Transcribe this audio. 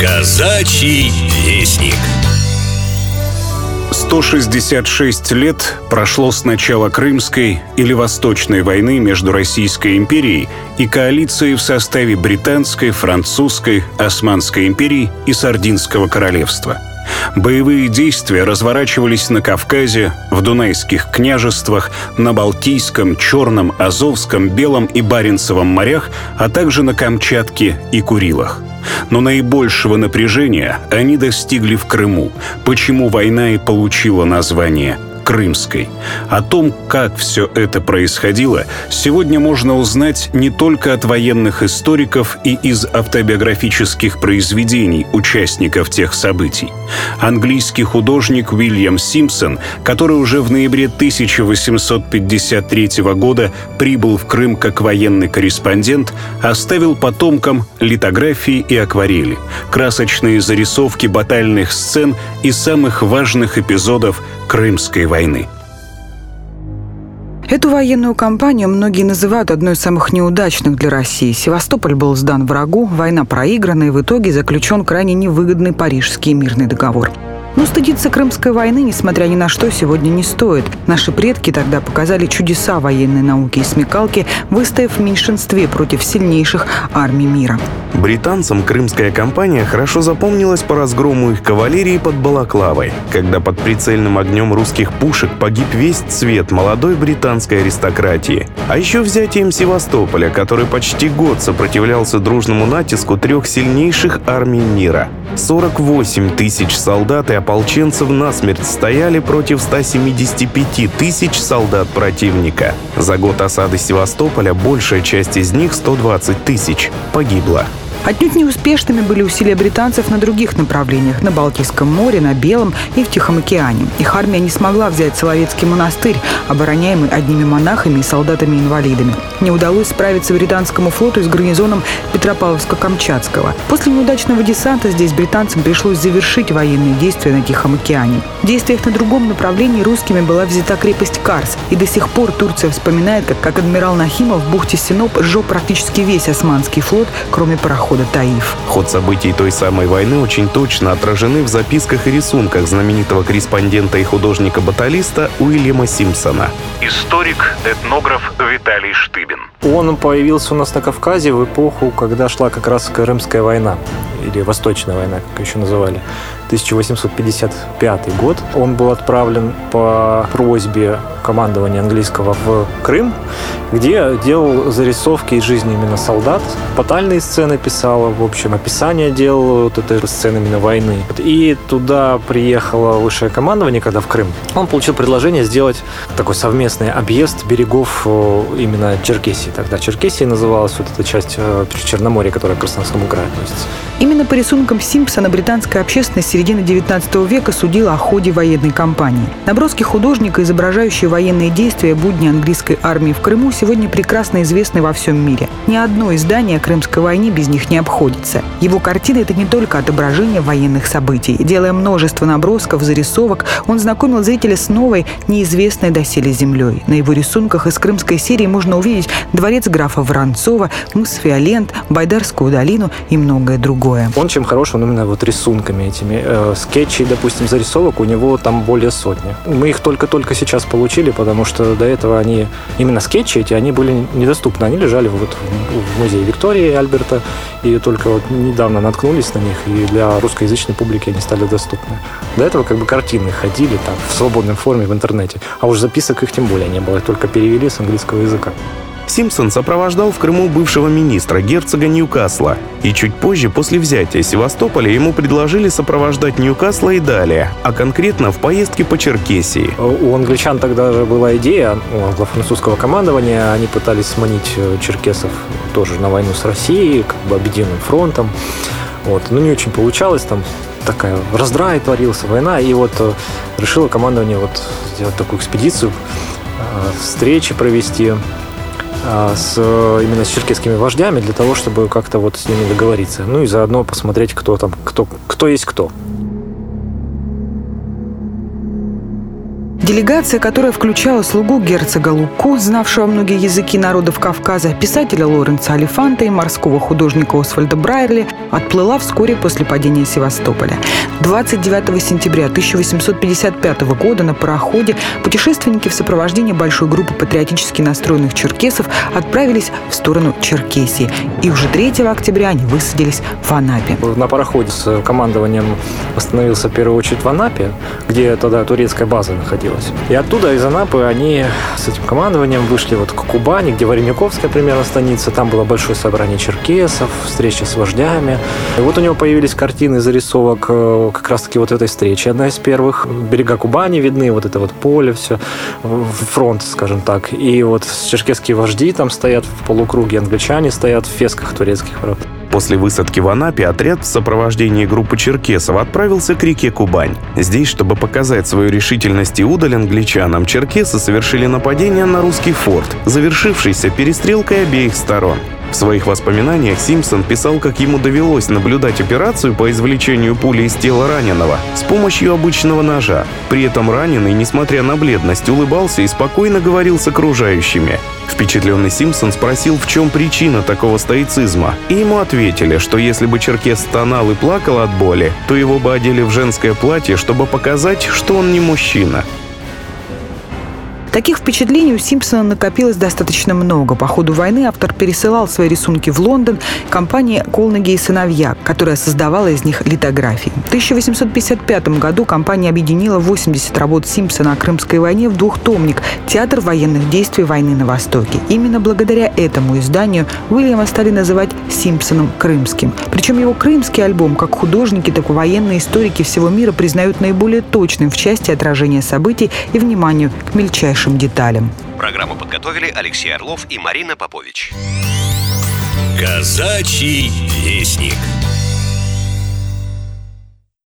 Казачий вестник. 166 лет прошло с начала Крымской или Восточной войны между Российской империей и коалицией в составе Британской, Французской, Османской империи и Сардинского королевства – Боевые действия разворачивались на Кавказе, в Дунайских княжествах, на Балтийском, Черном, Азовском, Белом и Баренцевом морях, а также на Камчатке и Курилах. Но наибольшего напряжения они достигли в Крыму, почему война и получила название Крымской. О том, как все это происходило, сегодня можно узнать не только от военных историков и из автобиографических произведений участников тех событий. Английский художник Уильям Симпсон, который уже в ноябре 1853 года прибыл в Крым как военный корреспондент, оставил потомкам литографии и акварели, красочные зарисовки батальных сцен и самых важных эпизодов Крымской войны. Эту военную кампанию многие называют одной из самых неудачных для России. Севастополь был сдан врагу, война проиграна и в итоге заключен крайне невыгодный Парижский мирный договор. Но стыдиться Крымской войны, несмотря ни на что, сегодня не стоит. Наши предки тогда показали чудеса военной науки и смекалки, выстояв в меньшинстве против сильнейших армий мира. Британцам крымская кампания хорошо запомнилась по разгрому их кавалерии под Балаклавой, когда под прицельным огнем русских пушек погиб весь цвет молодой британской аристократии. А еще взятием Севастополя, который почти год сопротивлялся дружному натиску трех сильнейших армий мира. 48 тысяч солдат и ополченцев насмерть стояли против 175 тысяч солдат противника. За год осады Севастополя большая часть из них, 120 тысяч, погибла. Отнюдь неуспешными были усилия британцев на других направлениях – на Балтийском море, на Белом и в Тихом океане. Их армия не смогла взять Соловецкий монастырь, обороняемый одними монахами и солдатами-инвалидами. Не удалось справиться британскому флоту с гарнизоном Петропавловска-Камчатского. После неудачного десанта здесь британцам пришлось завершить военные действия на Тихом океане. В действиях на другом направлении русскими была взята крепость Карс, и до сих пор Турция вспоминает, как, как адмирал Нахимов в бухте Синоп сжег практически весь османский флот, кроме парохода парохода «Таиф». Ход событий той самой войны очень точно отражены в записках и рисунках знаменитого корреспондента и художника-баталиста Уильяма Симпсона. Историк, этнограф Виталий Штыбин. Он появился у нас на Кавказе в эпоху, когда шла как раз Крымская война, или Восточная война, как еще называли. 1855 год. Он был отправлен по просьбе командования английского в Крым, где делал зарисовки из жизни именно солдат, батальные сцены писал, в общем, описание делал вот этой сцены именно войны. И туда приехало высшее командование, когда в Крым. Он получил предложение сделать такой совместный объезд берегов э, именно Черкесии. Тогда Черкесия называлась вот эта часть э, Черноморья, которая к Краснодарскому краю относится. Именно по рисункам Симпсона британская общественность середины XIX века судила о ходе военной кампании. Наброски художника, изображающие военные действия будни английской армии в Крыму, сегодня прекрасно известны во всем мире. Ни одно издание о Крымской войне без них не обходится. Его картины – это не только отображение военных событий. Делая множество набросков, зарисовок, он знакомил зрителя с новой, неизвестной доселе землей. На его рисунках из крымской серии можно увидеть дворец графа Воронцова, мыс Фиолент, Байдарскую долину и многое другое. Он чем хорош, он именно вот рисунками этими. Э, скетчей, допустим, зарисовок у него там более сотни. Мы их только-только сейчас получили, потому что до этого они, именно скетчи эти, они были недоступны. Они лежали вот в музее Виктории Альберта, и только вот недавно наткнулись на них, и для русскоязычной публики они стали доступны. До этого как бы картины ходили там в свободной форме в интернете, а уж записок их тем более не было, только перевели с английского языка. Симпсон сопровождал в Крыму бывшего министра, герцога Ньюкасла. И чуть позже, после взятия Севастополя, ему предложили сопровождать Ньюкасла и далее, а конкретно в поездке по Черкесии. У англичан тогда же была идея, у французского командования, они пытались сманить э, черкесов тоже на войну с Россией, как бы объединенным фронтом. Вот. Но не очень получалось, там такая раздрай творился, война, и вот э, решило командование вот сделать такую экспедицию, э, встречи провести, с, именно с черкесскими вождями для того, чтобы как-то вот с ними договориться. Ну и заодно посмотреть, кто там, кто, кто есть кто. Делегация, которая включала слугу герцога Луку, знавшего многие языки народов Кавказа, писателя Лоренца Алифанта и морского художника Освальда Брайерли, отплыла вскоре после падения Севастополя. 29 сентября 1855 года на пароходе путешественники в сопровождении большой группы патриотически настроенных черкесов отправились в сторону Черкесии. И уже 3 октября они высадились в Анапе. На пароходе с командованием остановился в первую очередь в Анапе, где тогда турецкая база находилась. И оттуда, из Анапы, они с этим командованием вышли вот к Кубани, где Варениковская примерно станица. Там было большое собрание черкесов, встреча с вождями. И вот у него появились картины зарисовок э, как раз-таки вот этой встречи. Одна из первых. Берега Кубани видны, вот это вот поле все, фронт, скажем так. И вот черкесские вожди там стоят в полукруге, англичане стоят в фесках турецких. Правда. После высадки в Анапе отряд в сопровождении группы черкесов отправился к реке Кубань. Здесь, чтобы показать свою решительность и удаль англичанам, черкесы совершили нападение на русский форт, завершившийся перестрелкой обеих сторон. В своих воспоминаниях Симпсон писал, как ему довелось наблюдать операцию по извлечению пули из тела раненого с помощью обычного ножа. При этом раненый, несмотря на бледность, улыбался и спокойно говорил с окружающими. Впечатленный Симпсон спросил, в чем причина такого стоицизма, и ему ответили, что если бы Черкес стонал и плакал от боли, то его бы одели в женское платье, чтобы показать, что он не мужчина. Таких впечатлений у Симпсона накопилось достаточно много. По ходу войны автор пересылал свои рисунки в Лондон компании «Колнеги и сыновья», которая создавала из них литографии. В 1855 году компания объединила 80 работ Симпсона о Крымской войне в двухтомник «Театр военных действий войны на Востоке». Именно благодаря этому изданию Уильяма стали называть Симпсоном Крымским. Причем его крымский альбом как художники, так и военные историки всего мира признают наиболее точным в части отражения событий и вниманию к мельчайшим мельчайшим деталям. Программу подготовили Алексей Орлов и Марина Попович. Казачий вестник.